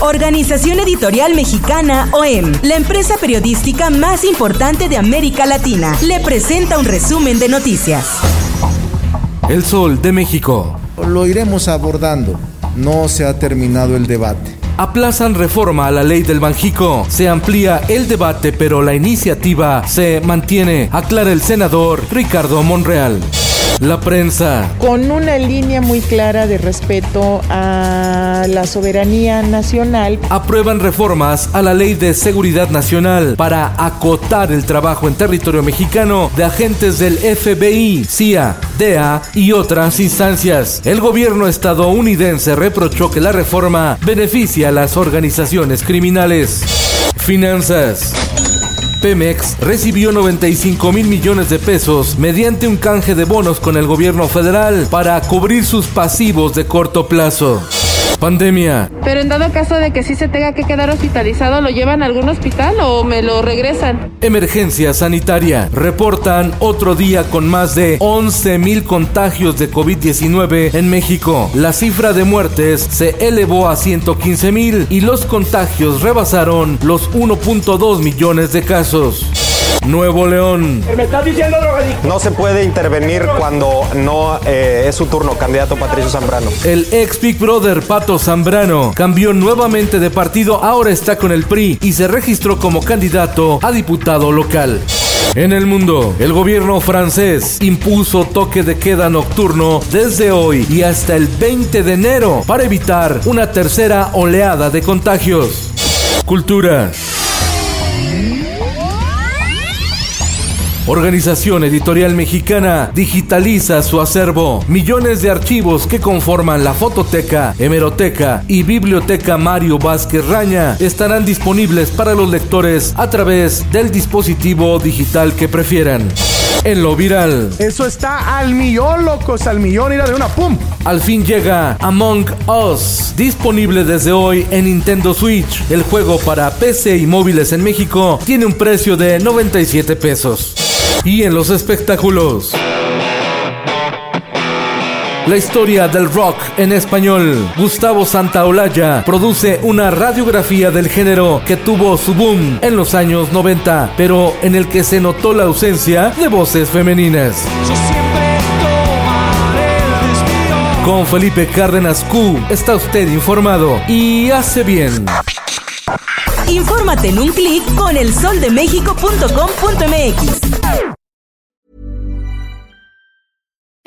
Organización Editorial Mexicana OEM, la empresa periodística más importante de América Latina, le presenta un resumen de noticias. El Sol de México. Lo iremos abordando. No se ha terminado el debate. Aplazan reforma a la ley del Banjico. Se amplía el debate, pero la iniciativa se mantiene, aclara el senador Ricardo Monreal. La prensa. con una línea muy clara de respeto a la soberanía nacional. Aprueban reformas a la ley de seguridad nacional para acotar el trabajo en territorio mexicano de agentes del FBI, CIA, DEA y otras instancias. El gobierno estadounidense reprochó que la reforma beneficia a las organizaciones criminales. Finanzas. Pemex recibió 95 mil millones de pesos mediante un canje de bonos con el gobierno federal para cubrir sus pasivos de corto plazo. Pandemia. Pero en dado caso de que sí se tenga que quedar hospitalizado, ¿lo llevan a algún hospital o me lo regresan? Emergencia sanitaria. Reportan otro día con más de 11 mil contagios de COVID-19 en México. La cifra de muertes se elevó a 115 mil y los contagios rebasaron los 1.2 millones de casos. Nuevo León. No se puede intervenir cuando no eh, es su turno, candidato Patricio Zambrano. El ex Big Brother Pato Zambrano cambió nuevamente de partido, ahora está con el PRI y se registró como candidato a diputado local. En el mundo, el gobierno francés impuso toque de queda nocturno desde hoy y hasta el 20 de enero para evitar una tercera oleada de contagios. Cultura. Organización Editorial Mexicana digitaliza su acervo. Millones de archivos que conforman la fototeca, hemeroteca y biblioteca Mario Vázquez Raña estarán disponibles para los lectores a través del dispositivo digital que prefieran. En lo viral, Eso está al millón, locos, al millón, ir de una pum. al fin llega Among Us, disponible desde hoy en Nintendo Switch. El juego para PC y móviles en México tiene un precio de 97 pesos. Y en los espectáculos. La historia del rock en español. Gustavo Santaolalla produce una radiografía del género que tuvo su boom en los años 90, pero en el que se notó la ausencia de voces femeninas. Con Felipe Cárdenas Q está usted informado y hace bien. Infórmate en un clic con elsoldemexico.com.mx.